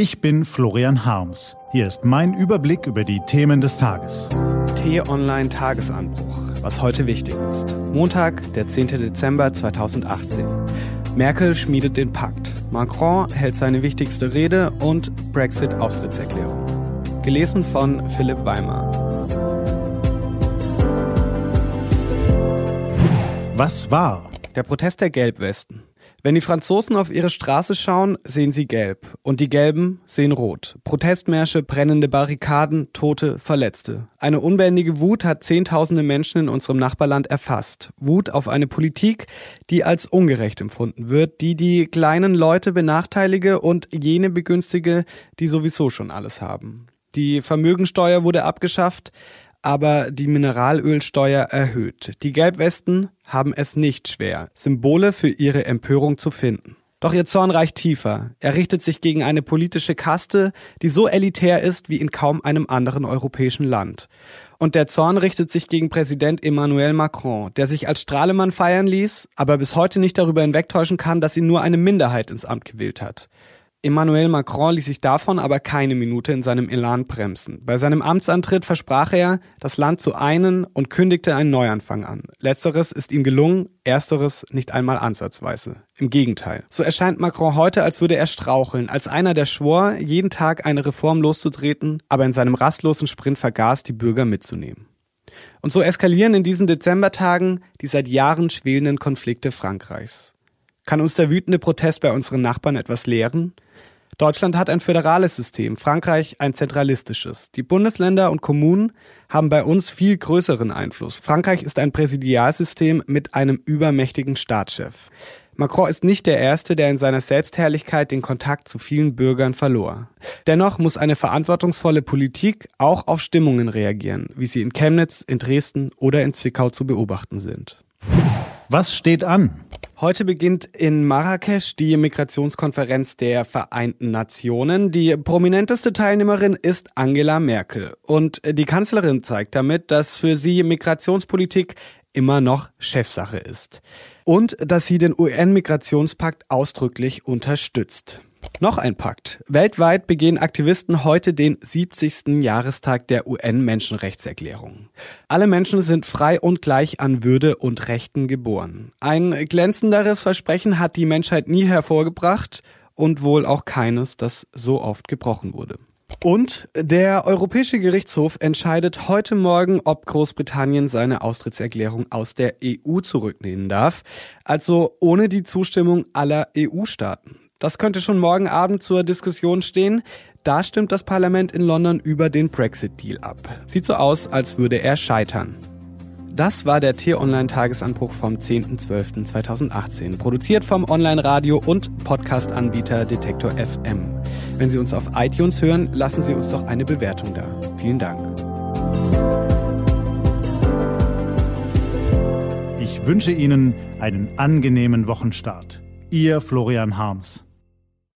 Ich bin Florian Harms. Hier ist mein Überblick über die Themen des Tages. T-Online Tagesanbruch. Was heute wichtig ist. Montag, der 10. Dezember 2018. Merkel schmiedet den Pakt. Macron hält seine wichtigste Rede und Brexit-Austrittserklärung. Gelesen von Philipp Weimar. Was war? Der Protest der Gelbwesten. Wenn die Franzosen auf ihre Straße schauen, sehen sie gelb. Und die Gelben sehen rot. Protestmärsche, brennende Barrikaden, Tote, Verletzte. Eine unbändige Wut hat Zehntausende Menschen in unserem Nachbarland erfasst. Wut auf eine Politik, die als ungerecht empfunden wird, die die kleinen Leute benachteilige und jene begünstige, die sowieso schon alles haben. Die Vermögensteuer wurde abgeschafft, aber die Mineralölsteuer erhöht. Die Gelbwesten haben es nicht schwer, Symbole für ihre Empörung zu finden. Doch ihr Zorn reicht tiefer. Er richtet sich gegen eine politische Kaste, die so elitär ist wie in kaum einem anderen europäischen Land. Und der Zorn richtet sich gegen Präsident Emmanuel Macron, der sich als Strahlemann feiern ließ, aber bis heute nicht darüber hinwegtäuschen kann, dass ihn nur eine Minderheit ins Amt gewählt hat. Emmanuel Macron ließ sich davon aber keine Minute in seinem Elan bremsen. Bei seinem Amtsantritt versprach er, das Land zu einen und kündigte einen Neuanfang an. Letzteres ist ihm gelungen, ersteres nicht einmal ansatzweise. Im Gegenteil. So erscheint Macron heute, als würde er straucheln, als einer, der schwor, jeden Tag eine Reform loszutreten, aber in seinem rastlosen Sprint vergaß, die Bürger mitzunehmen. Und so eskalieren in diesen Dezembertagen die seit Jahren schwelenden Konflikte Frankreichs. Kann uns der wütende Protest bei unseren Nachbarn etwas lehren? Deutschland hat ein föderales System, Frankreich ein zentralistisches. Die Bundesländer und Kommunen haben bei uns viel größeren Einfluss. Frankreich ist ein Präsidialsystem mit einem übermächtigen Staatschef. Macron ist nicht der Erste, der in seiner Selbstherrlichkeit den Kontakt zu vielen Bürgern verlor. Dennoch muss eine verantwortungsvolle Politik auch auf Stimmungen reagieren, wie sie in Chemnitz, in Dresden oder in Zwickau zu beobachten sind. Was steht an? Heute beginnt in Marrakesch die Migrationskonferenz der Vereinten Nationen. Die prominenteste Teilnehmerin ist Angela Merkel. Und die Kanzlerin zeigt damit, dass für sie Migrationspolitik immer noch Chefsache ist. Und dass sie den UN-Migrationspakt ausdrücklich unterstützt. Noch ein Pakt. Weltweit begehen Aktivisten heute den 70. Jahrestag der UN-Menschenrechtserklärung. Alle Menschen sind frei und gleich an Würde und Rechten geboren. Ein glänzenderes Versprechen hat die Menschheit nie hervorgebracht und wohl auch keines, das so oft gebrochen wurde. Und der Europäische Gerichtshof entscheidet heute Morgen, ob Großbritannien seine Austrittserklärung aus der EU zurücknehmen darf, also ohne die Zustimmung aller EU-Staaten. Das könnte schon morgen Abend zur Diskussion stehen. Da stimmt das Parlament in London über den Brexit-Deal ab. Sieht so aus, als würde er scheitern. Das war der T-Online-Tagesanbruch vom 10.12.2018, produziert vom Online-Radio- und Podcast-Anbieter Detektor FM. Wenn Sie uns auf iTunes hören, lassen Sie uns doch eine Bewertung da. Vielen Dank. Ich wünsche Ihnen einen angenehmen Wochenstart. Ihr Florian Harms.